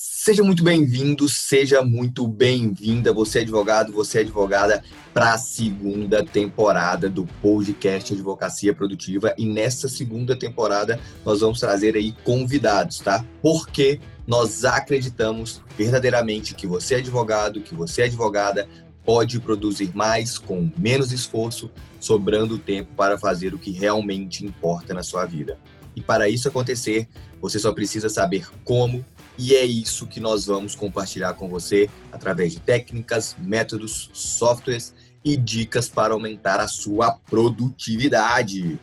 Seja muito bem-vindo, seja muito bem-vinda, você é advogado, você é advogada, para a segunda temporada do podcast Advocacia Produtiva. E nessa segunda temporada nós vamos trazer aí convidados, tá? Porque nós acreditamos verdadeiramente que você é advogado, que você é advogada, pode produzir mais com menos esforço, sobrando tempo para fazer o que realmente importa na sua vida. E para isso acontecer, você só precisa saber como, e é isso que nós vamos compartilhar com você através de técnicas, métodos, softwares e dicas para aumentar a sua produtividade.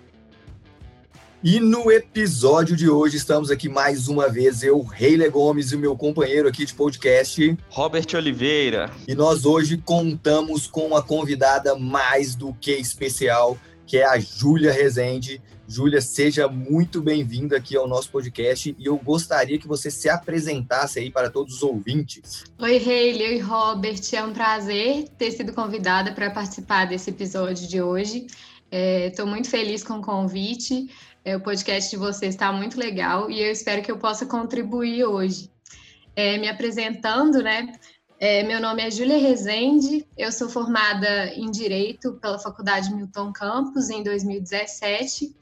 E no episódio de hoje estamos aqui mais uma vez, eu, Reile Gomes e o meu companheiro aqui de podcast, Robert Oliveira. E nós hoje contamos com uma convidada mais do que especial, que é a Júlia Rezende. Júlia, seja muito bem-vinda aqui ao nosso podcast e eu gostaria que você se apresentasse aí para todos os ouvintes. Oi, Reile, oi, Robert. É um prazer ter sido convidada para participar desse episódio de hoje. Estou é, muito feliz com o convite. É, o podcast de vocês está muito legal e eu espero que eu possa contribuir hoje. É, me apresentando, né? É, meu nome é Júlia Rezende, eu sou formada em Direito pela Faculdade Milton Campos em 2017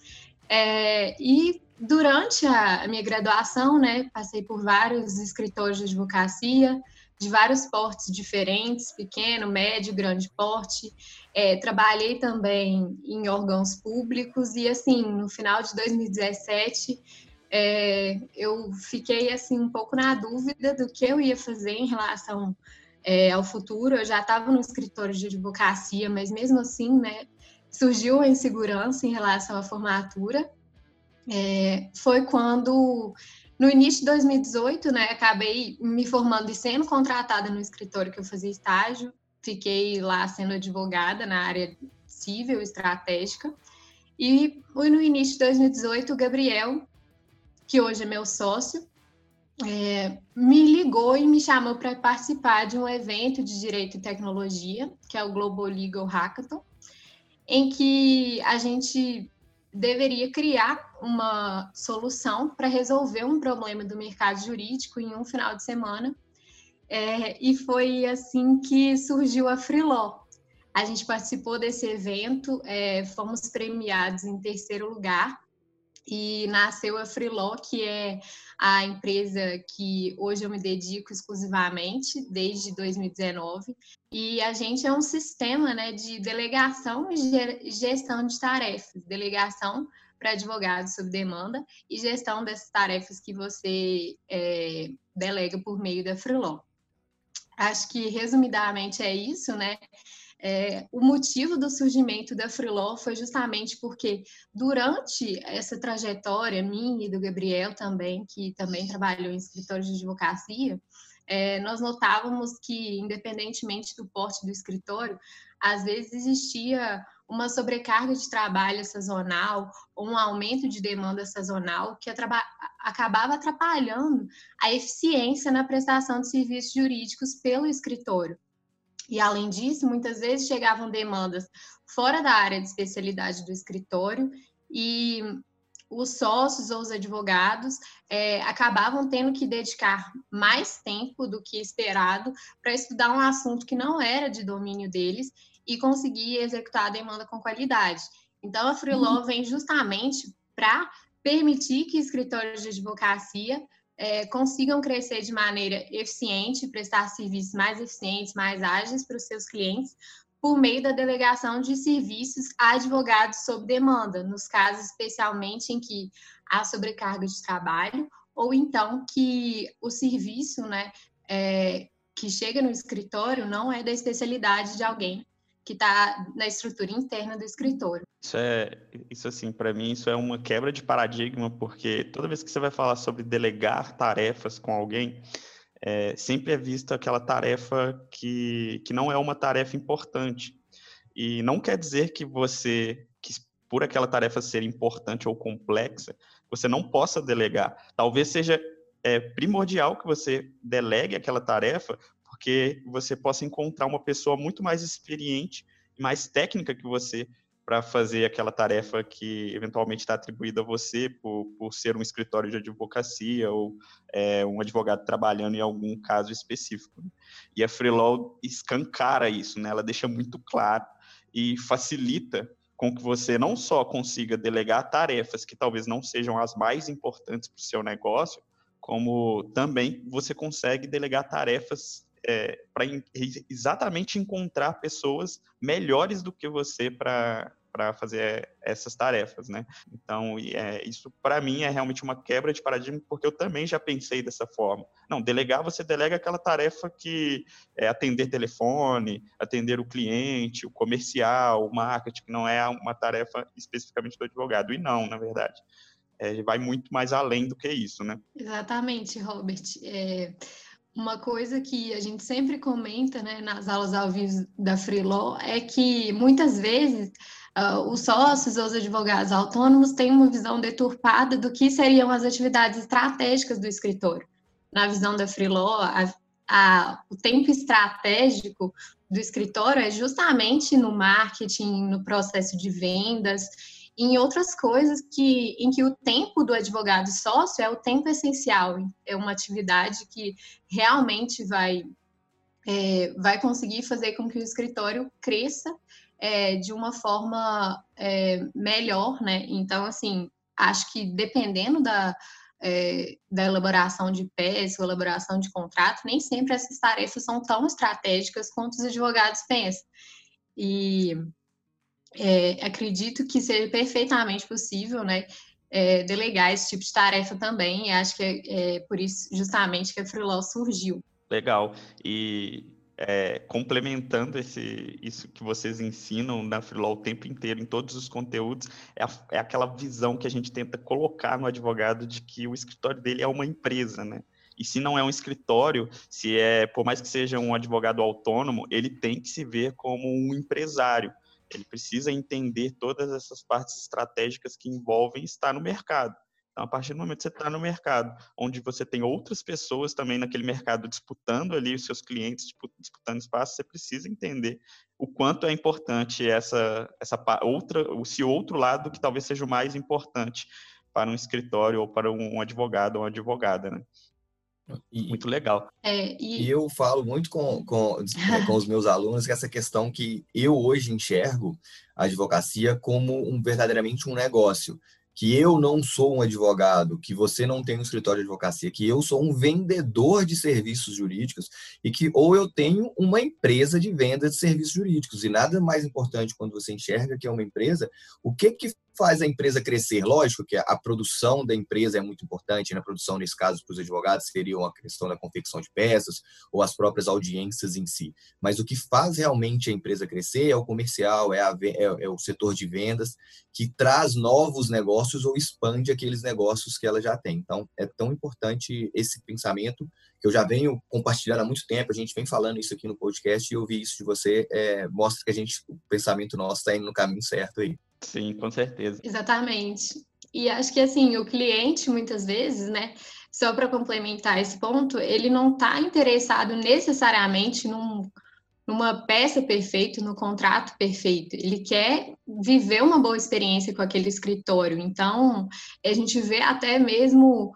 é, e durante a, minha graduação, né, passei por vários escritórios de advocacia, de vários portes diferentes, pequeno, médio, grande porte. É, trabalhei também em órgãos públicos e, assim, no final de 2017, é, eu fiquei, assim, um pouco na dúvida do que eu ia fazer em relação é, ao futuro. Eu já estava no escritório de advocacia, mas mesmo assim, né, surgiu a insegurança em relação à formatura. É, foi quando no início de 2018, né, acabei me formando e sendo contratada no escritório que eu fazia estágio. Fiquei lá sendo advogada na área civil estratégica. E no início de 2018, o Gabriel, que hoje é meu sócio, é, me ligou e me chamou para participar de um evento de direito e tecnologia, que é o Global Legal Hackathon, em que a gente deveria criar uma solução para resolver um problema do mercado jurídico em um final de semana. É, e foi assim que surgiu a Freeló. A gente participou desse evento, é, fomos premiados em terceiro lugar e nasceu a Freeló, que é a empresa que hoje eu me dedico exclusivamente desde 2019. E a gente é um sistema né, de delegação e gestão de tarefas, delegação para advogados sob demanda e gestão dessas tarefas que você é, delega por meio da Freeló. Acho que resumidamente é isso, né? É, o motivo do surgimento da Freeló foi justamente porque durante essa trajetória minha e do Gabriel também, que também trabalhou em escritório de advocacia, é, nós notávamos que, independentemente do porte do escritório, às vezes existia uma sobrecarga de trabalho sazonal ou um aumento de demanda sazonal que acabava atrapalhando a eficiência na prestação de serviços jurídicos pelo escritório. E, além disso, muitas vezes chegavam demandas fora da área de especialidade do escritório e os sócios ou os advogados é, acabavam tendo que dedicar mais tempo do que esperado para estudar um assunto que não era de domínio deles e conseguir executar a demanda com qualidade. Então, a Freelaw uhum. vem justamente para permitir que escritórios de advocacia é, consigam crescer de maneira eficiente, prestar serviços mais eficientes, mais ágeis para os seus clientes, por meio da delegação de serviços a advogados sob demanda, nos casos especialmente em que há sobrecarga de trabalho, ou então que o serviço né, é, que chega no escritório não é da especialidade de alguém que está na estrutura interna do escritório. Isso é, isso assim, para mim, isso é uma quebra de paradigma, porque toda vez que você vai falar sobre delegar tarefas com alguém, é, sempre é vista aquela tarefa que, que não é uma tarefa importante. E não quer dizer que você, que por aquela tarefa ser importante ou complexa, você não possa delegar. Talvez seja é, primordial que você delegue aquela tarefa, porque você possa encontrar uma pessoa muito mais experiente mais técnica que você para fazer aquela tarefa que eventualmente está atribuída a você por, por ser um escritório de advocacia ou é, um advogado trabalhando em algum caso específico. Né? E a Freelaw escancara isso, né? ela deixa muito claro e facilita com que você não só consiga delegar tarefas que talvez não sejam as mais importantes para o seu negócio, como também você consegue delegar tarefas é, para exatamente encontrar pessoas melhores do que você para para fazer essas tarefas, né? Então, é, isso para mim é realmente uma quebra de paradigma, porque eu também já pensei dessa forma. Não, delegar, você delega aquela tarefa que é atender telefone, atender o cliente, o comercial, o marketing, que não é uma tarefa especificamente do advogado. E não, na verdade. É, vai muito mais além do que isso, né? Exatamente, Robert. É, uma coisa que a gente sempre comenta né, nas aulas ao vivo da Freelaw é que muitas vezes uh, os sócios ou os advogados autônomos têm uma visão deturpada do que seriam as atividades estratégicas do escritório. Na visão da Freelaw, a, a, o tempo estratégico do escritório é justamente no marketing, no processo de vendas em outras coisas que em que o tempo do advogado sócio é o tempo essencial, é uma atividade que realmente vai é, vai conseguir fazer com que o escritório cresça é, de uma forma é, melhor, né? Então, assim, acho que dependendo da, é, da elaboração de peça, elaboração de contrato, nem sempre essas tarefas são tão estratégicas quanto os advogados pensam. E é, acredito que seja perfeitamente possível, né, é, delegar esse tipo de tarefa também, e acho que é, é por isso, justamente, que a Freelaw surgiu. Legal, e é, complementando esse, isso que vocês ensinam na Freelaw o tempo inteiro, em todos os conteúdos, é, a, é aquela visão que a gente tenta colocar no advogado de que o escritório dele é uma empresa, né? E se não é um escritório, se é, por mais que seja um advogado autônomo, ele tem que se ver como um empresário. Ele precisa entender todas essas partes estratégicas que envolvem estar no mercado. Então, a partir do momento que você está no mercado, onde você tem outras pessoas também naquele mercado disputando ali os seus clientes, disputando espaço, você precisa entender o quanto é importante essa, essa outra, esse outro lado que talvez seja o mais importante para um escritório ou para um advogado ou uma advogada, né? E, muito legal. É, e... e... eu falo muito com, com, é, com os meus alunos que essa questão que eu hoje enxergo a advocacia como um verdadeiramente um negócio que eu não sou um advogado, que você não tem um escritório de advocacia, que eu sou um vendedor de serviços jurídicos e que ou eu tenho uma empresa de venda de serviços jurídicos. E nada mais importante quando você enxerga que é uma empresa, o que que faz a empresa crescer? Lógico que a produção da empresa é muito importante, na né? produção, nesse caso, para os advogados, seria a questão da confecção de peças ou as próprias audiências em si. Mas o que faz realmente a empresa crescer é o comercial, é, a, é, é o setor de vendas, que traz novos negócios ou expande aqueles negócios que ela já tem. Então, é tão importante esse pensamento que eu já venho compartilhando há muito tempo, a gente vem falando isso aqui no podcast e ouvir isso de você é, mostra que a gente, o pensamento nosso está indo no caminho certo aí. Sim, com certeza. Exatamente. E acho que assim, o cliente muitas vezes, né, só para complementar esse ponto, ele não está interessado necessariamente num, numa peça perfeita, no contrato perfeito. Ele quer viver uma boa experiência com aquele escritório. Então, a gente vê até mesmo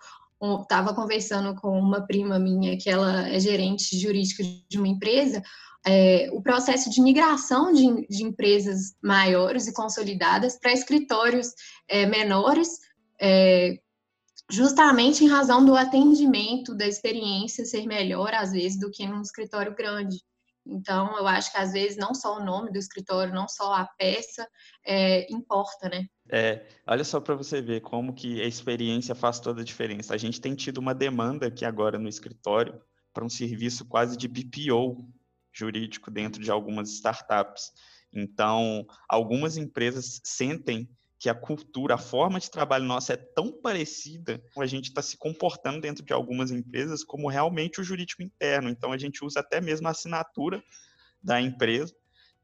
estava conversando com uma prima minha que ela é gerente jurídica de uma empresa é, o processo de migração de, de, empresas maiores e consolidadas para escritórios é, menores, é, justamente em razão do atendimento, da experiência ser melhor, às vezes, do que num escritório grande. Então, eu acho que às vezes não só o nome do escritório, não só a peça é, importa, né? É, olha só para você ver como que a experiência faz toda a diferença. A gente tem tido uma demanda aqui agora no escritório para um serviço quase de BPO, jurídico dentro de algumas startups. Então, algumas empresas sentem que a cultura, a forma de trabalho nossa é tão parecida, a gente está se comportando dentro de algumas empresas como realmente o jurídico interno. Então, a gente usa até mesmo a assinatura da empresa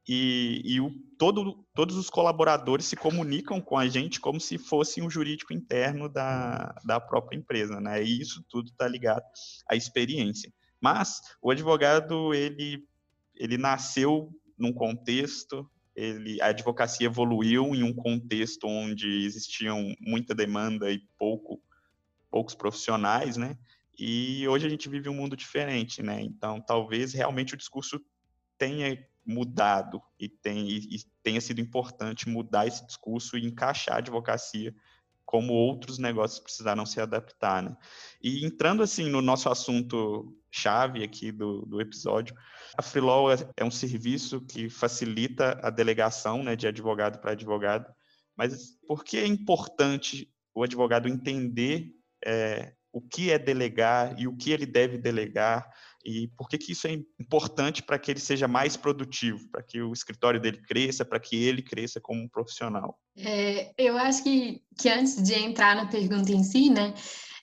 e, e o, todo, todos os colaboradores se comunicam com a gente como se fosse um jurídico interno da, da própria empresa, né? E isso tudo está ligado à experiência. Mas o advogado, ele ele nasceu num contexto, ele, a advocacia evoluiu em um contexto onde existiam muita demanda e pouco, poucos profissionais, né? E hoje a gente vive um mundo diferente, né? Então, talvez realmente o discurso tenha mudado e, e tenha sido importante mudar esse discurso e encaixar a advocacia como outros negócios precisaram se adaptar, né? E entrando assim no nosso assunto chave aqui do, do episódio, a Freelaw é, é um serviço que facilita a delegação, né, de advogado para advogado. Mas por que é importante o advogado entender é, o que é delegar e o que ele deve delegar e por que, que isso é importante para que ele seja mais produtivo, para que o escritório dele cresça, para que ele cresça como um profissional? É, eu acho que, que antes de entrar na pergunta em si, né,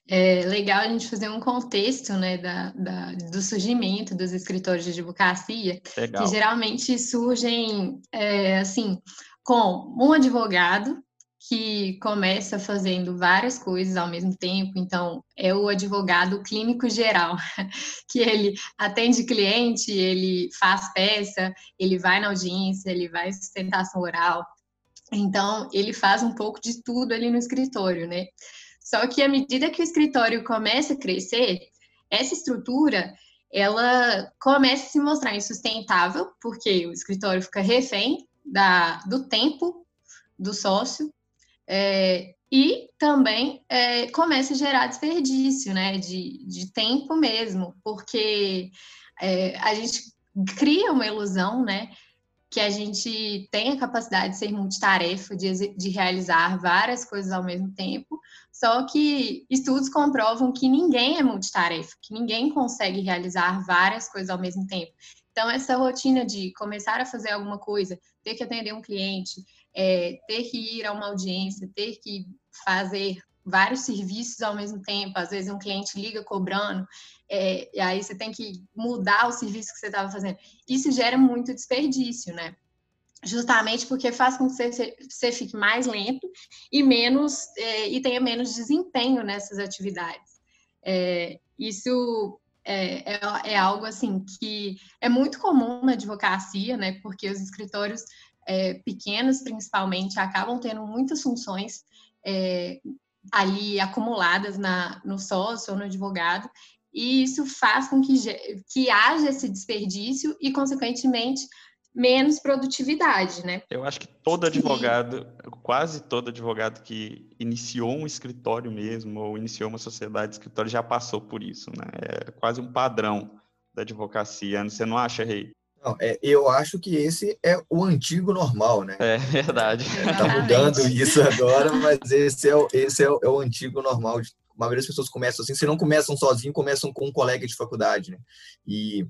é legal a gente fazer um contexto né, da, da do surgimento dos escritórios de advocacia, legal. que geralmente surgem é, assim com um advogado que começa fazendo várias coisas ao mesmo tempo, então é o advogado clínico geral, que ele atende cliente, ele faz peça, ele vai na audiência, ele vai sustentação oral. Então, ele faz um pouco de tudo ali no escritório, né? Só que à medida que o escritório começa a crescer, essa estrutura ela começa a se mostrar insustentável, porque o escritório fica refém da, do tempo do sócio é, e também é, começa a gerar desperdício, né, de, de tempo mesmo, porque é, a gente cria uma ilusão, né, que a gente tem a capacidade de ser multitarefa, de, de realizar várias coisas ao mesmo tempo, só que estudos comprovam que ninguém é multitarefa, que ninguém consegue realizar várias coisas ao mesmo tempo. Então, essa rotina de começar a fazer alguma coisa, ter que atender um cliente, é, ter que ir a uma audiência, ter que fazer vários serviços ao mesmo tempo, às vezes um cliente liga cobrando, é, e aí você tem que mudar o serviço que você estava fazendo. Isso gera muito desperdício, né? Justamente porque faz com que você, você fique mais lento e menos é, e tenha menos desempenho nessas atividades. É, isso é, é, é, algo assim que é muito comum na advocacia, né? Porque os escritórios é, pequenos, principalmente, acabam tendo muitas funções é, ali acumuladas na, no sócio ou no advogado, e isso faz com que, que haja esse desperdício e, consequentemente, menos produtividade, né? Eu acho que todo advogado, Sim. quase todo advogado que iniciou um escritório mesmo ou iniciou uma sociedade de escritório já passou por isso, né? É quase um padrão da advocacia. Você não acha, Rei? Não, é, eu acho que esse é o antigo normal, né? É verdade. Está mudando isso agora, mas esse é o, esse é o, é o antigo normal. De, uma vez as pessoas começam assim, se não começam sozinho, começam com um colega de faculdade, né? E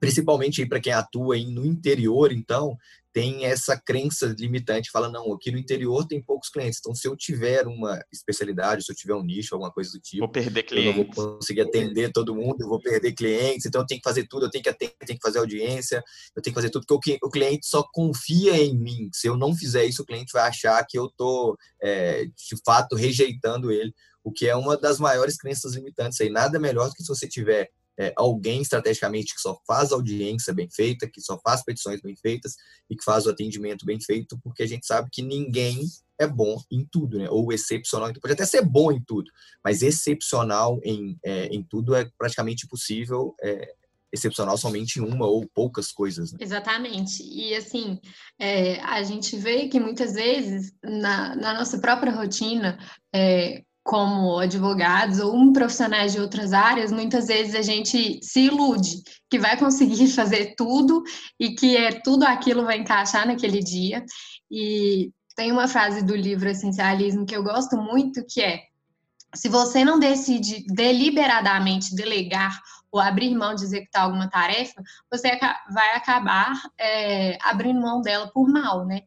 principalmente para quem atua no interior, então, tem essa crença limitante, fala, não, aqui no interior tem poucos clientes, então se eu tiver uma especialidade, se eu tiver um nicho, alguma coisa do tipo, vou perder clientes. eu não vou conseguir atender todo mundo, eu vou perder clientes, então eu tenho que fazer tudo, eu tenho que atender, eu tenho que fazer audiência, eu tenho que fazer tudo, porque o cliente só confia em mim, se eu não fizer isso, o cliente vai achar que eu estou, é, de fato, rejeitando ele, o que é uma das maiores crenças limitantes aí, nada melhor do que se você tiver é, alguém estrategicamente que só faz audiência bem feita, que só faz petições bem feitas e que faz o atendimento bem feito, porque a gente sabe que ninguém é bom em tudo, né? Ou excepcional, pode até ser bom em tudo, mas excepcional em, é, em tudo é praticamente impossível. É, excepcional somente em uma ou poucas coisas. Né? Exatamente. E assim, é, a gente vê que muitas vezes na, na nossa própria rotina, é, como advogados ou um profissionais de outras áreas, muitas vezes a gente se ilude que vai conseguir fazer tudo e que é tudo aquilo vai encaixar naquele dia. E tem uma frase do livro Essencialismo que eu gosto muito, que é: se você não decide deliberadamente delegar ou abrir mão de executar alguma tarefa, você vai acabar é, abrindo mão dela por mal, né?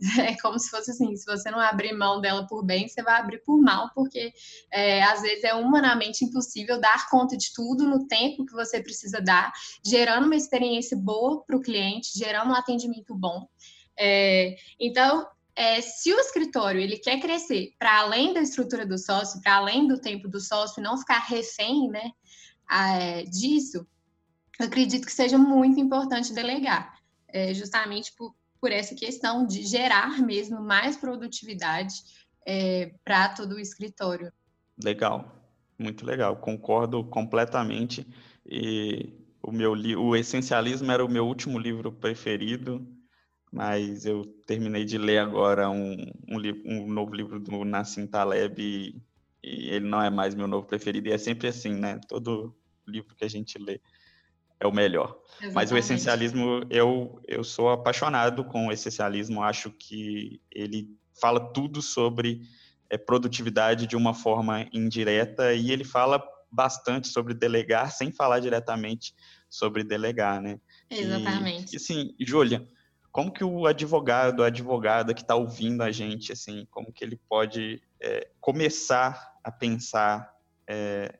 É como se fosse assim: se você não abrir mão dela por bem, você vai abrir por mal, porque é, às vezes é humanamente impossível dar conta de tudo no tempo que você precisa dar, gerando uma experiência boa para o cliente, gerando um atendimento bom. É, então, é, se o escritório ele quer crescer para além da estrutura do sócio, para além do tempo do sócio, não ficar refém né, é, disso, acredito que seja muito importante delegar, é, justamente por, por essa questão de gerar mesmo mais produtividade é, para todo o escritório. Legal, muito legal, concordo completamente. E o meu o Essencialismo era o meu último livro preferido, mas eu terminei de ler agora um, um, um novo livro do Nassim Taleb e, e, ele não é mais meu novo preferido. E é sempre assim, né? Todo livro que a gente lê é o melhor. Exatamente. Mas o essencialismo, eu, eu sou apaixonado com o essencialismo, acho que ele fala tudo sobre é, produtividade de uma forma indireta e ele fala bastante sobre delegar sem falar diretamente sobre delegar, né? Exatamente. E, assim, Júlia, como que o advogado, a advogada que está ouvindo a gente, assim, como que ele pode é, começar a pensar é,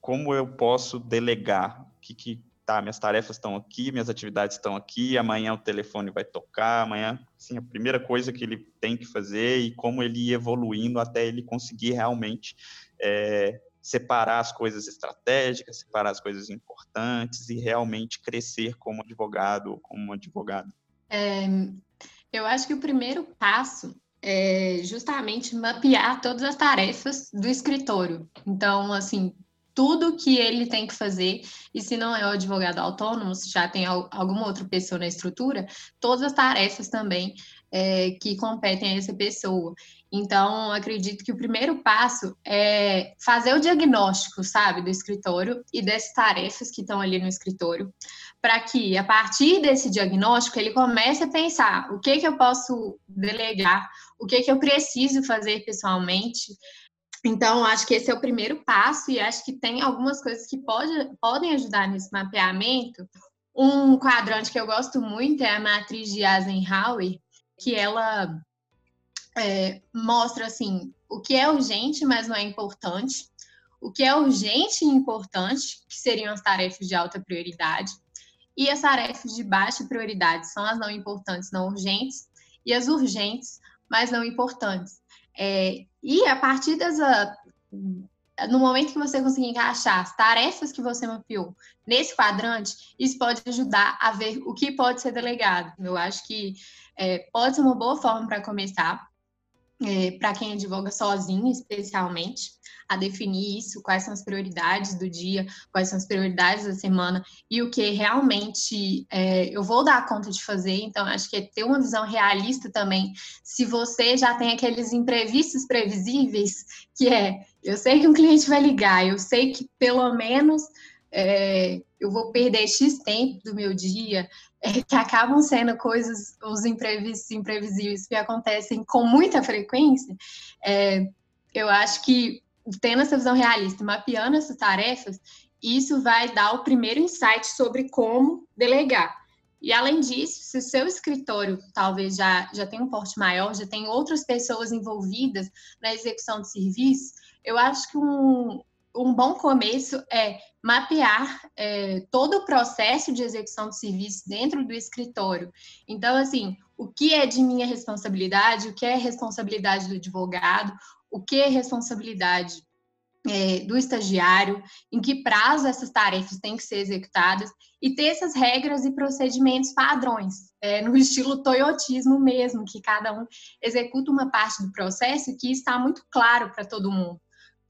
como eu posso delegar? O que, que tá, minhas tarefas estão aqui, minhas atividades estão aqui, amanhã o telefone vai tocar, amanhã, assim, a primeira coisa que ele tem que fazer e como ele ir evoluindo até ele conseguir realmente é, separar as coisas estratégicas, separar as coisas importantes e realmente crescer como advogado ou como advogado. É, eu acho que o primeiro passo é justamente mapear todas as tarefas do escritório. Então, assim, tudo que ele tem que fazer, e se não é o advogado autônomo, se já tem alguma outra pessoa na estrutura, todas as tarefas também é, que competem a essa pessoa. Então, acredito que o primeiro passo é fazer o diagnóstico, sabe, do escritório e dessas tarefas que estão ali no escritório, para que, a partir desse diagnóstico, ele comece a pensar o que, que eu posso delegar, o que, que eu preciso fazer pessoalmente, então, acho que esse é o primeiro passo e acho que tem algumas coisas que pode, podem ajudar nesse mapeamento. Um quadrante que eu gosto muito é a matriz de Eisenhower, que ela é, mostra assim o que é urgente, mas não é importante, o que é urgente e importante, que seriam as tarefas de alta prioridade, e as tarefas de baixa prioridade são as não importantes, não urgentes, e as urgentes, mas não importantes. É, e a partir dessa. No momento que você conseguir encaixar as tarefas que você mapeou nesse quadrante, isso pode ajudar a ver o que pode ser delegado. Eu acho que é, pode ser uma boa forma para começar, é, para quem advoga sozinho, especialmente a definir isso, quais são as prioridades do dia, quais são as prioridades da semana e o que realmente é, eu vou dar conta de fazer. Então, acho que é ter uma visão realista também. Se você já tem aqueles imprevistos previsíveis, que é, eu sei que um cliente vai ligar, eu sei que pelo menos é, eu vou perder X tempo do meu dia, que acabam sendo coisas, os imprevistos imprevisíveis que acontecem com muita frequência, é, eu acho que tendo essa visão realista, mapeando essas tarefas, isso vai dar o primeiro insight sobre como delegar. E além disso, se o seu escritório talvez já, já tenha um porte maior, já tem outras pessoas envolvidas na execução de serviço, eu acho que um, um bom começo é mapear é, todo o processo de execução de serviço dentro do escritório. Então, assim, o que é de minha responsabilidade, o que é responsabilidade do advogado, o que é responsabilidade é, do estagiário, em que prazo essas tarefas têm que ser executadas e ter essas regras e procedimentos padrões, é, no estilo toyotismo mesmo, que cada um executa uma parte do processo que está muito claro para todo mundo.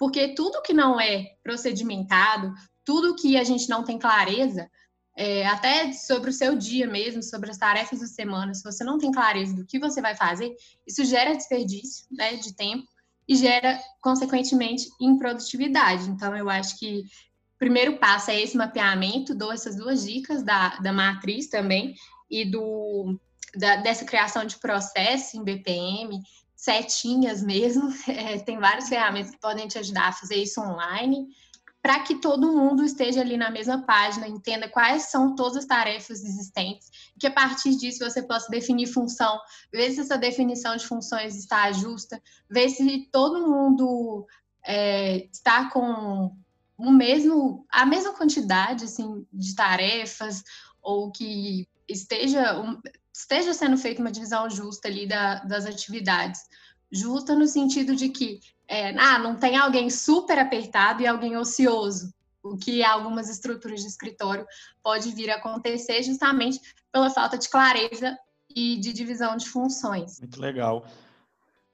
Porque tudo que não é procedimentado, tudo que a gente não tem clareza, é, até sobre o seu dia mesmo, sobre as tarefas da semana, se você não tem clareza do que você vai fazer, isso gera desperdício né, de tempo e gera, consequentemente, improdutividade. Então, eu acho que o primeiro passo é esse mapeamento, dou essas duas dicas da, da matriz também e do, da, dessa criação de processo em BPM, setinhas mesmo, é, tem várias ferramentas que podem te ajudar a fazer isso online, para que todo mundo esteja ali na mesma página, entenda quais são todas as tarefas existentes, que a partir disso você possa definir função, ver se essa definição de funções está justa, ver se todo mundo é, está com o mesmo, a mesma quantidade assim, de tarefas, ou que esteja, esteja sendo feita uma divisão justa ali da, das atividades. Justa no sentido de que é, ah, não tem alguém super apertado e alguém ocioso, o que algumas estruturas de escritório pode vir a acontecer justamente pela falta de clareza e de divisão de funções. Muito legal.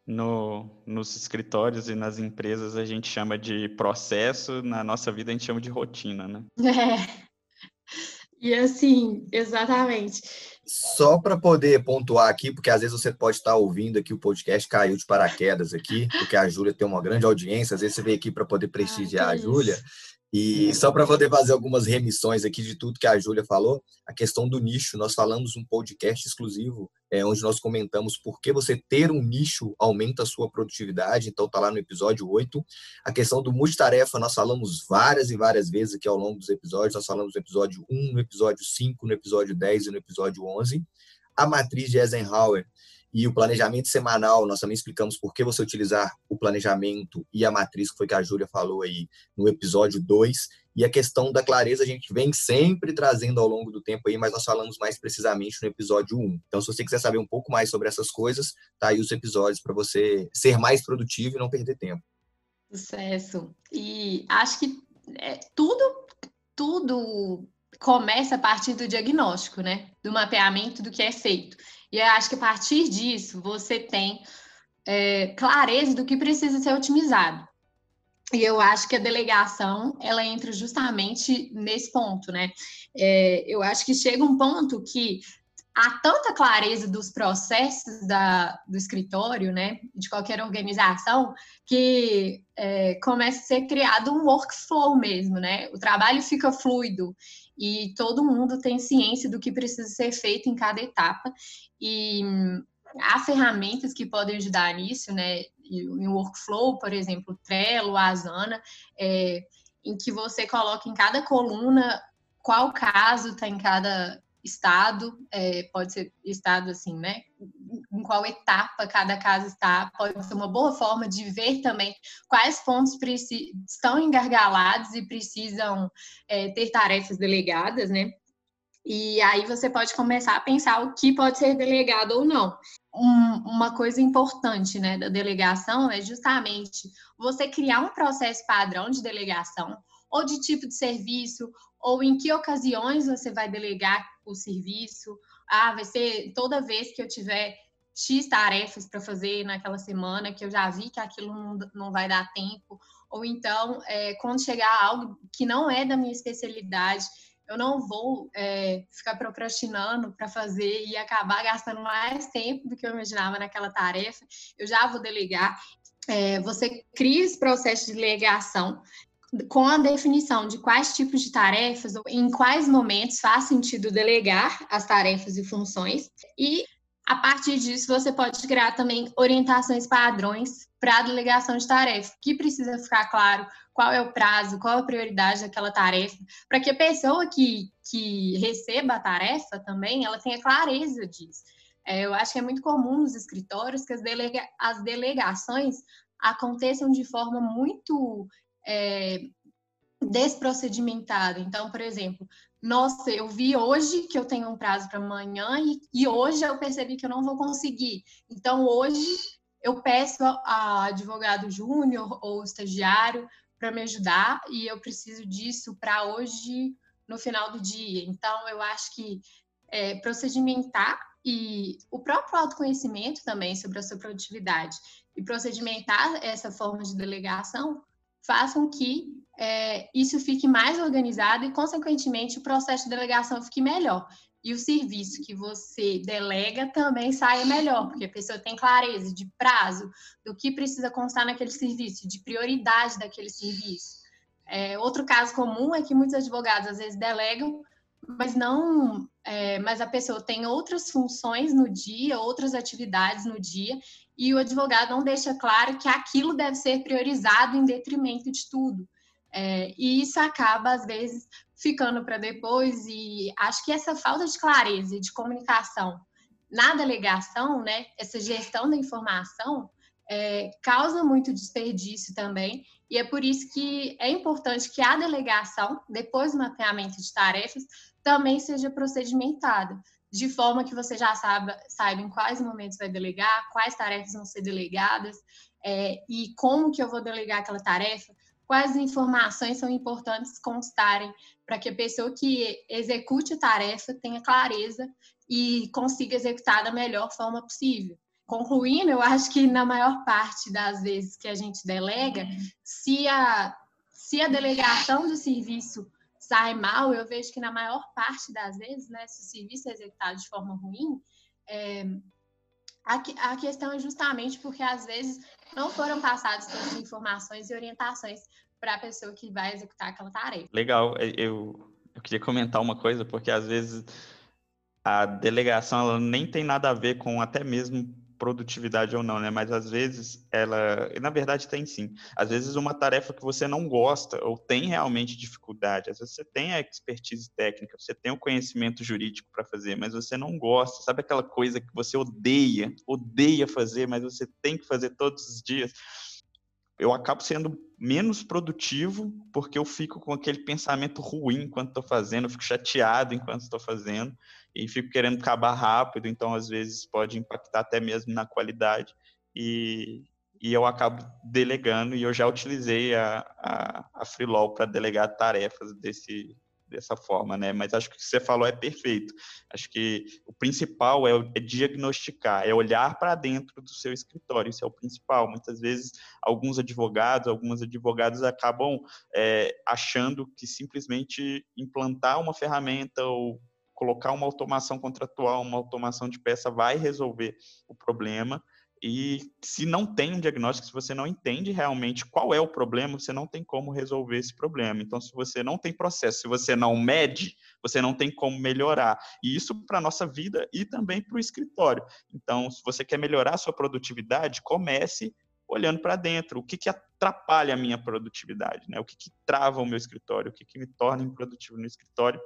No, nos escritórios e nas empresas a gente chama de processo, na nossa vida a gente chama de rotina, né? É. E assim, exatamente. Só para poder pontuar aqui, porque às vezes você pode estar ouvindo aqui o podcast caiu de paraquedas aqui, porque a Júlia tem uma grande audiência, às vezes você veio aqui para poder prestigiar ah, a Júlia. E só para poder fazer algumas remissões aqui de tudo que a Júlia falou, a questão do nicho, nós falamos um podcast exclusivo, é, onde nós comentamos por que você ter um nicho aumenta a sua produtividade, então tá lá no episódio 8. A questão do multitarefa, nós falamos várias e várias vezes aqui ao longo dos episódios, nós falamos no episódio 1, no episódio 5, no episódio 10 e no episódio 11. A matriz de Eisenhower, e o planejamento semanal, nós também explicamos por que você utilizar o planejamento e a matriz, que foi que a Júlia falou aí no episódio 2. E a questão da clareza a gente vem sempre trazendo ao longo do tempo aí, mas nós falamos mais precisamente no episódio 1. Então, se você quiser saber um pouco mais sobre essas coisas, tá aí os episódios para você ser mais produtivo e não perder tempo. Sucesso. E acho que é, tudo, tudo começa a partir do diagnóstico, né? Do mapeamento do que é feito. E eu acho que a partir disso você tem é, clareza do que precisa ser otimizado. E eu acho que a delegação ela entra justamente nesse ponto, né? É, eu acho que chega um ponto que há tanta clareza dos processos da, do escritório, né, de qualquer organização, que é, começa a ser criado um workflow mesmo, né? O trabalho fica fluido e todo mundo tem ciência do que precisa ser feito em cada etapa. E há ferramentas que podem ajudar nisso, né? Em workflow, por exemplo, Trello, Asana, é, em que você coloca em cada coluna qual caso está em cada estado, é, pode ser estado assim, né? Em qual etapa cada caso está, pode ser uma boa forma de ver também quais pontos estão engargalados e precisam é, ter tarefas delegadas, né? E aí você pode começar a pensar o que pode ser delegado ou não. Um, uma coisa importante né, da delegação é justamente você criar um processo padrão de delegação ou de tipo de serviço, ou em que ocasiões você vai delegar o serviço. Ah, vai ser toda vez que eu tiver X tarefas para fazer naquela semana, que eu já vi que aquilo não, não vai dar tempo. Ou então, é, quando chegar algo que não é da minha especialidade, eu não vou é, ficar procrastinando para fazer e acabar gastando mais tempo do que eu imaginava naquela tarefa. Eu já vou delegar. É, você cria esse processo de delegação com a definição de quais tipos de tarefas ou em quais momentos faz sentido delegar as tarefas e funções. E a partir disso, você pode criar também orientações padrões para a delegação de tarefa, que precisa ficar claro qual é o prazo, qual a prioridade daquela tarefa, para que a pessoa que, que receba a tarefa também, ela tenha clareza disso. É, eu acho que é muito comum nos escritórios que as, delega as delegações aconteçam de forma muito é, desprocedimentada. Então, por exemplo, nossa, eu vi hoje que eu tenho um prazo para amanhã e, e, hoje eu percebi que eu não vou conseguir. Então, hoje eu peço a advogado júnior ou estagiário para me ajudar e eu preciso disso para hoje no final do dia. Então, eu acho que é, procedimentar e o próprio autoconhecimento também sobre a sua produtividade e procedimentar essa forma de delegação façam que é, isso fique mais organizado e, consequentemente, o processo de delegação fique melhor. E o serviço que você delega também saia melhor, porque a pessoa tem clareza de prazo, do que precisa constar naquele serviço, de prioridade daquele serviço. É, outro caso comum é que muitos advogados às vezes delegam, mas não, é, mas a pessoa tem outras funções no dia, outras atividades no dia, e o advogado não deixa claro que aquilo deve ser priorizado em detrimento de tudo. É, e isso acaba, às vezes, ficando para depois, e acho que essa falta de clareza, de comunicação na delegação, né, essa gestão da informação, é, causa muito desperdício também, e é por isso que é importante que a delegação, depois do mapeamento de tarefas, também seja procedimentada de forma que você já saiba, saiba em quais momentos vai delegar, quais tarefas vão ser delegadas é, e como que eu vou delegar aquela tarefa, quais informações são importantes constarem para que a pessoa que execute a tarefa tenha clareza e consiga executar da melhor forma possível. Concluindo, eu acho que na maior parte das vezes que a gente delega, se a, se a delegação do serviço sai mal, eu vejo que na maior parte das vezes, né, se o serviço é executado de forma ruim, é, a, a questão é justamente porque às vezes não foram passadas todas as informações e orientações para a pessoa que vai executar aquela tarefa. Legal, eu, eu queria comentar uma coisa, porque às vezes a delegação ela nem tem nada a ver com até mesmo produtividade ou não, né? Mas às vezes ela, na verdade tem sim. Às vezes uma tarefa que você não gosta ou tem realmente dificuldade, às vezes você tem a expertise técnica, você tem o conhecimento jurídico para fazer, mas você não gosta. Sabe aquela coisa que você odeia, odeia fazer, mas você tem que fazer todos os dias? Eu acabo sendo menos produtivo porque eu fico com aquele pensamento ruim enquanto estou fazendo, eu fico chateado enquanto estou fazendo e fico querendo acabar rápido, então às vezes pode impactar até mesmo na qualidade e, e eu acabo delegando e eu já utilizei a, a, a Freelaw para delegar tarefas desse, dessa forma, né? Mas acho que o que você falou é perfeito. Acho que o principal é, é diagnosticar, é olhar para dentro do seu escritório. Isso é o principal. Muitas vezes, alguns advogados, algumas advogadas acabam é, achando que simplesmente implantar uma ferramenta ou colocar uma automação contratual, uma automação de peça vai resolver o problema. E se não tem um diagnóstico, se você não entende realmente qual é o problema, você não tem como resolver esse problema. Então, se você não tem processo, se você não mede, você não tem como melhorar. E isso para a nossa vida e também para o escritório. Então, se você quer melhorar a sua produtividade, comece olhando para dentro. O que, que atrapalha a minha produtividade? Né? O que, que trava o meu escritório? O que, que me torna improdutivo no escritório?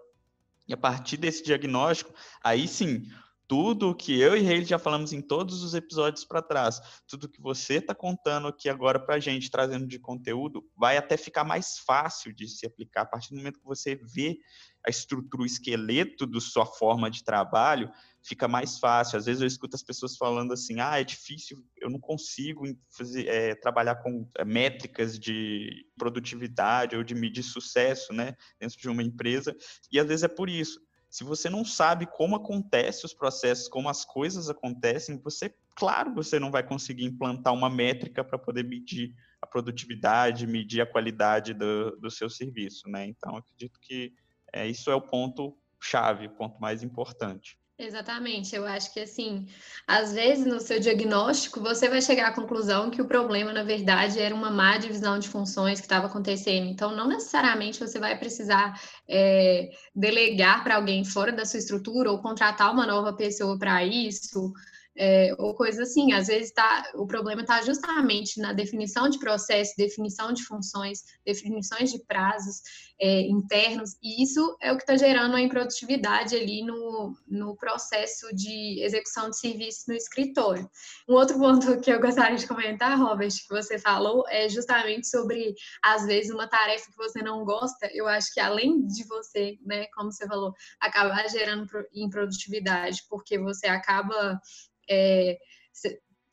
E a partir desse diagnóstico, aí sim, tudo que eu e Reis já falamos em todos os episódios para trás, tudo que você está contando aqui agora para a gente, trazendo de conteúdo, vai até ficar mais fácil de se aplicar. A partir do momento que você vê a estrutura, o esqueleto da sua forma de trabalho, fica mais fácil. Às vezes eu escuto as pessoas falando assim, ah, é difícil, eu não consigo fazer, é, trabalhar com é, métricas de produtividade ou de medir sucesso, né, dentro de uma empresa, e às vezes é por isso se você não sabe como acontecem os processos, como as coisas acontecem, você, claro, você não vai conseguir implantar uma métrica para poder medir a produtividade, medir a qualidade do, do seu serviço, né? Então, acredito que é, isso é o ponto chave, o ponto mais importante. Exatamente, eu acho que assim, às vezes no seu diagnóstico você vai chegar à conclusão que o problema, na verdade, era uma má divisão de funções que estava acontecendo. Então, não necessariamente você vai precisar é, delegar para alguém fora da sua estrutura ou contratar uma nova pessoa para isso é, ou coisa assim. Às vezes tá, o problema está justamente na definição de processo, definição de funções, definições de prazos é, internos, e isso é o que está gerando a improdutividade ali no, no processo de execução de serviços no escritório. Um outro ponto que eu gostaria de comentar, Robert, que você falou, é justamente sobre, às vezes, uma tarefa que você não gosta, eu acho que além de você, né, como você falou, acabar gerando improdutividade, porque você acaba é,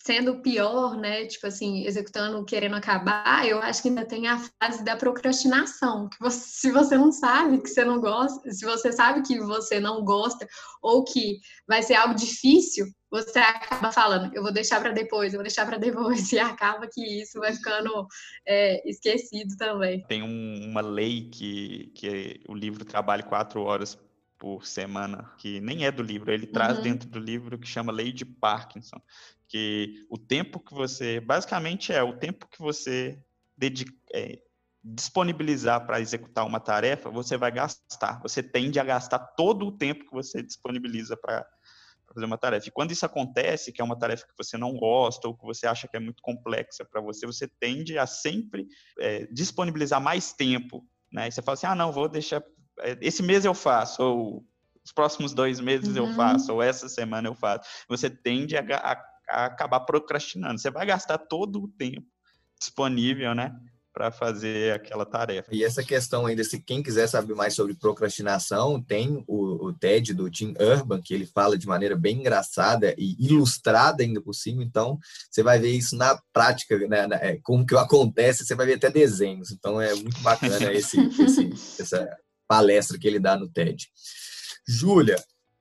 sendo pior, né? Tipo assim, executando, querendo acabar, eu acho que ainda tem a fase da procrastinação, que você, se você não sabe que você não gosta, se você sabe que você não gosta ou que vai ser algo difícil, você acaba falando, eu vou deixar para depois, eu vou deixar para depois, e acaba que isso vai ficando é, esquecido também. Tem um, uma lei que, que o livro trabalha quatro horas por semana, que nem é do livro, ele traz uhum. dentro do livro que chama Lei de Parkinson, que o tempo que você, basicamente é o tempo que você dedica, é, disponibilizar para executar uma tarefa, você vai gastar, você tende a gastar todo o tempo que você disponibiliza para fazer uma tarefa. E quando isso acontece, que é uma tarefa que você não gosta ou que você acha que é muito complexa para você, você tende a sempre é, disponibilizar mais tempo né? E você fala assim, ah, não, vou deixar esse mês eu faço, ou os próximos dois meses uhum. eu faço, ou essa semana eu faço. Você tende a, a, a, acabar procrastinando. Você vai gastar todo o tempo disponível, né? para fazer aquela tarefa. E essa questão ainda, se quem quiser saber mais sobre procrastinação, tem o, o, TED do Tim Urban, que ele fala de maneira bem engraçada e ilustrada ainda por cima, então você vai ver isso na prática, né, é, como que acontece, você vai ver até desenhos, então é muito bacana esse, esse, essa palestra que ele dá no TED. Júlia,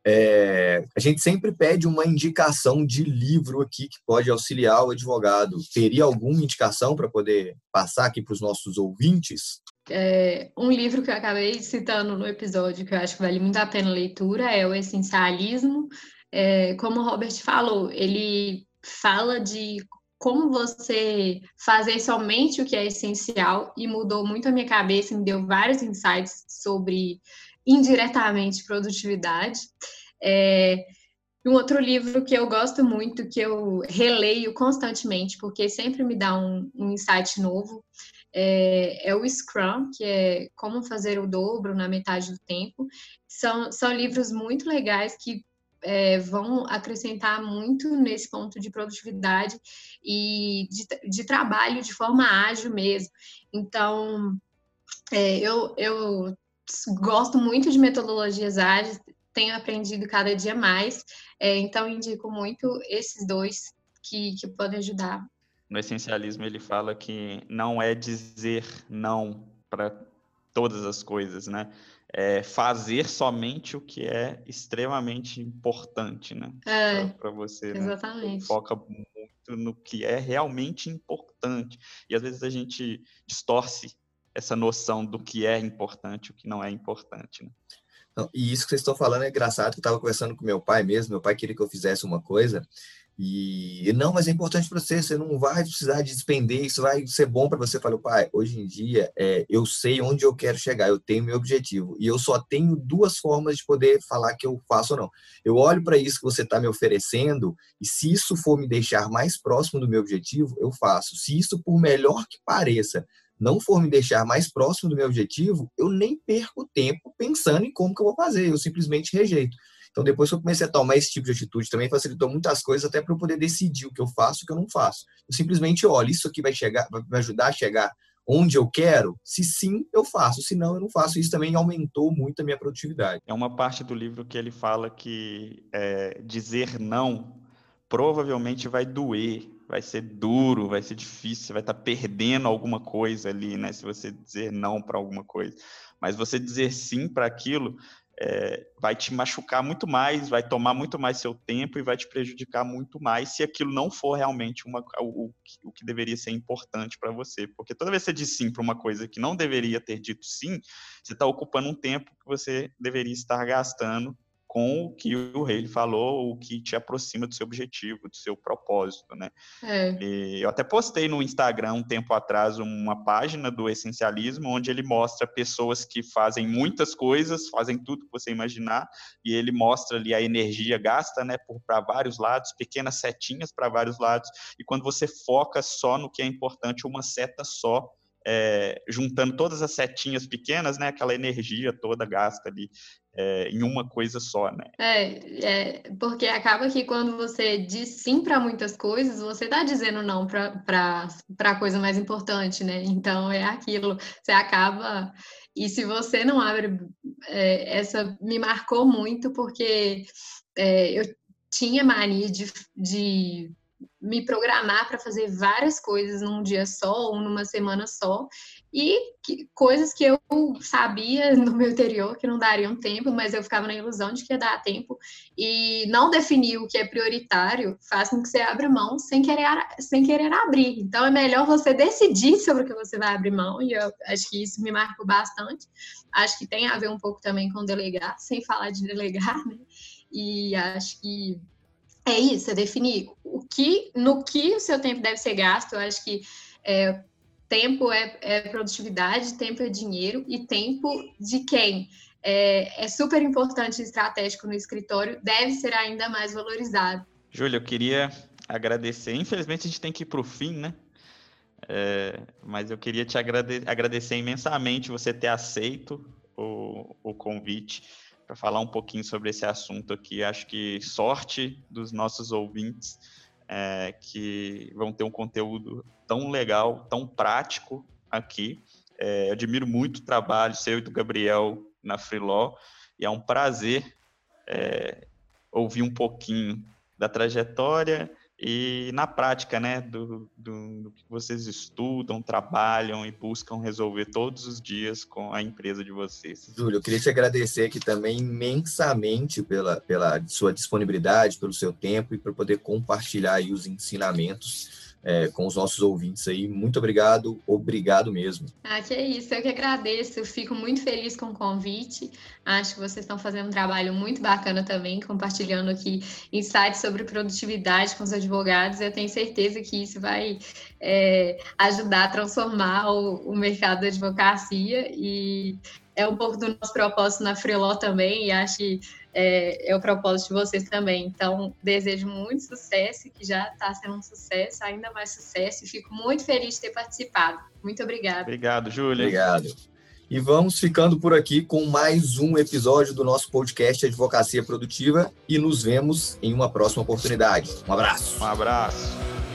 é, a gente sempre pede uma indicação de livro aqui que pode auxiliar o advogado. Teria alguma indicação para poder passar aqui para os nossos ouvintes? É, um livro que eu acabei citando no episódio, que eu acho que vale muito a pena a leitura, é O Essencialismo. É, como o Robert falou, ele fala de como você fazer somente o que é essencial e mudou muito a minha cabeça, me deu vários insights sobre indiretamente produtividade. É, um outro livro que eu gosto muito, que eu releio constantemente, porque sempre me dá um, um insight novo, é, é, o Scrum, que é Como Fazer o Dobro na Metade do Tempo. São, são livros muito legais que é, vão acrescentar muito nesse ponto de produtividade e de, de trabalho de forma ágil mesmo. Então, é, eu, eu gosto muito de metodologias ágeis, tenho aprendido cada dia mais, é, então indico muito esses dois que, que podem ajudar. No essencialismo, ele fala que não é dizer não para todas as coisas, né? É fazer somente o que é extremamente importante, né? É, para você, né? exatamente. Né? Foca muito no que é realmente importante. E às vezes a gente distorce essa noção do que é importante e o que não é importante. Né? e isso que vocês estão falando é engraçado, que eu estava conversando com meu pai mesmo, meu pai queria que eu fizesse uma coisa, e não, mas é importante para você, você não vai precisar de despender, isso vai ser bom para você. Falei, pai, hoje em dia é, eu sei onde eu quero chegar, eu tenho meu objetivo, e eu só tenho duas formas de poder falar que eu faço ou não. Eu olho para isso que você está me oferecendo, e se isso for me deixar mais próximo do meu objetivo, eu faço. Se isso, por melhor que pareça, não for me deixar mais próximo do meu objetivo, eu nem perco tempo pensando em como que eu vou fazer, eu simplesmente rejeito. Então, depois que eu comecei a tomar esse tipo de atitude, também facilitou muitas coisas, até para eu poder decidir o que eu faço e o que eu não faço. Eu simplesmente olho, isso aqui vai, chegar, vai me ajudar a chegar onde eu quero? Se sim, eu faço, se não, eu não faço. Isso também aumentou muito a minha produtividade. É uma parte do livro que ele fala que é, dizer não provavelmente vai doer, vai ser duro, vai ser difícil, vai estar tá perdendo alguma coisa ali, né? Se você dizer não para alguma coisa. Mas você dizer sim para aquilo é, vai te machucar muito mais, vai tomar muito mais seu tempo e vai te prejudicar muito mais se aquilo não for realmente uma, o, o que deveria ser importante para você. Porque toda vez que você diz sim para uma coisa que não deveria ter dito sim, você está ocupando um tempo que você deveria estar gastando com o que o rei falou, o que te aproxima do seu objetivo, do seu propósito, né? É. eu até postei no Instagram um tempo atrás uma página do essencialismo onde ele mostra pessoas que fazem muitas coisas, fazem tudo que você imaginar, e ele mostra ali a energia gasta, né, para vários lados, pequenas setinhas para vários lados, e quando você foca só no que é importante, uma seta só é, juntando todas as setinhas pequenas, né, aquela energia toda gasta ali é, em uma coisa só, né? É, é, porque acaba que quando você diz sim para muitas coisas, você está dizendo não para a coisa mais importante, né? Então é aquilo, você acaba. E se você não abre, é, essa me marcou muito, porque é, eu tinha mania de, de me programar para fazer várias coisas num dia só ou numa semana só e que, coisas que eu sabia no meu interior que não dariam tempo, mas eu ficava na ilusão de que ia dar tempo e não definir o que é prioritário faz com que você abra mão sem querer sem querer abrir. Então é melhor você decidir sobre o que você vai abrir mão e eu acho que isso me marcou bastante. Acho que tem a ver um pouco também com delegar, sem falar de delegar, né? E acho que é isso, é definir o que, no que o seu tempo deve ser gasto. Eu acho que é, tempo é, é, produtividade, tempo é dinheiro e tempo de quem é, é super importante e estratégico no escritório deve ser ainda mais valorizado. Júlia, eu queria agradecer. Infelizmente a gente tem que ir para o fim, né? É, mas eu queria te agrade agradecer imensamente você ter aceito o, o convite para falar um pouquinho sobre esse assunto aqui. Acho que sorte dos nossos ouvintes é, que vão ter um conteúdo tão legal, tão prático aqui. É, admiro muito o trabalho seu e do Gabriel na Freeló, e é um prazer é, ouvir um pouquinho da trajetória e na prática, né, do, do, do, que vocês estudam, trabalham e buscam resolver todos os dias com a empresa de vocês. Júlio, eu queria te agradecer aqui também imensamente pela, pela sua disponibilidade, pelo seu tempo e por poder compartilhar os ensinamentos é, com os nossos ouvintes aí. Muito obrigado, obrigado mesmo. Ah, que é isso, eu que agradeço, eu fico muito feliz com o convite. Acho que vocês estão fazendo um trabalho muito bacana também, compartilhando aqui insights sobre produtividade com os advogados. Eu tenho certeza que isso vai é, ajudar a transformar o, o mercado da advocacia e é um pouco do nosso propósito na Freeló também, e acho que é, é, o propósito de vocês também. Então, desejo muito sucesso, que já está sendo um sucesso, ainda mais sucesso, e fico muito feliz de ter participado. Muito obrigada. Obrigado, Júlia. Obrigado. E vamos ficando por aqui com mais um episódio do nosso podcast Advocacia Produtiva e nos vemos em uma próxima oportunidade. Um abraço. Um abraço.